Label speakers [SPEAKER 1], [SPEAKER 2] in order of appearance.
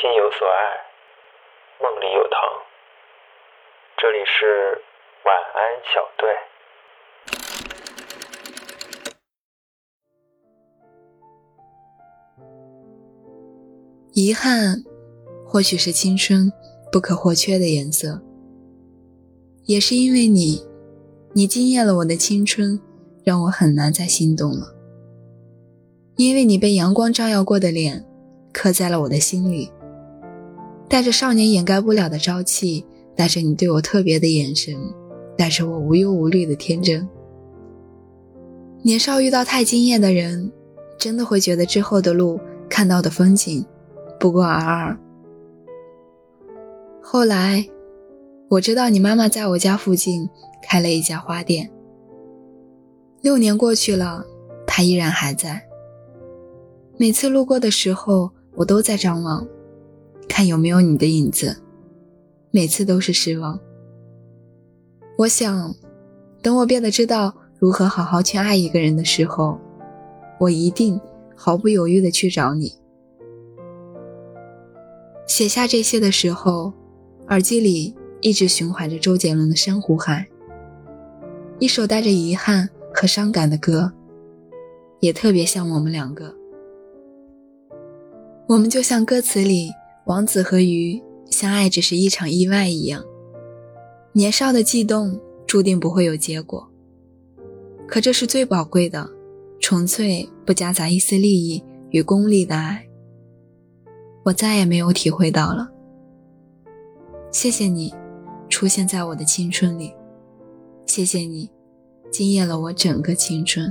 [SPEAKER 1] 心有所爱，梦里有糖。这里是晚安小队。
[SPEAKER 2] 遗憾，或许是青春不可或缺的颜色。也是因为你，你惊艳了我的青春，让我很难再心动了。因为你被阳光照耀过的脸，刻在了我的心里，带着少年掩盖不了的朝气，带着你对我特别的眼神，带着我无忧无虑的天真。年少遇到太惊艳的人，真的会觉得之后的路看到的风景，不过尔尔。后来。我知道你妈妈在我家附近开了一家花店。六年过去了，她依然还在。每次路过的时候，我都在张望，看有没有你的影子。每次都是失望。我想，等我变得知道如何好好去爱一个人的时候，我一定毫不犹豫地去找你。写下这些的时候，耳机里。一直循环着周杰伦的《珊瑚海》，一首带着遗憾和伤感的歌，也特别像我们两个。我们就像歌词里王子和鱼相爱只是一场意外一样，年少的悸动注定不会有结果。可这是最宝贵的，纯粹不夹杂一丝利益与功利的爱，我再也没有体会到了。谢谢你。出现在我的青春里，谢谢你，惊艳了我整个青春。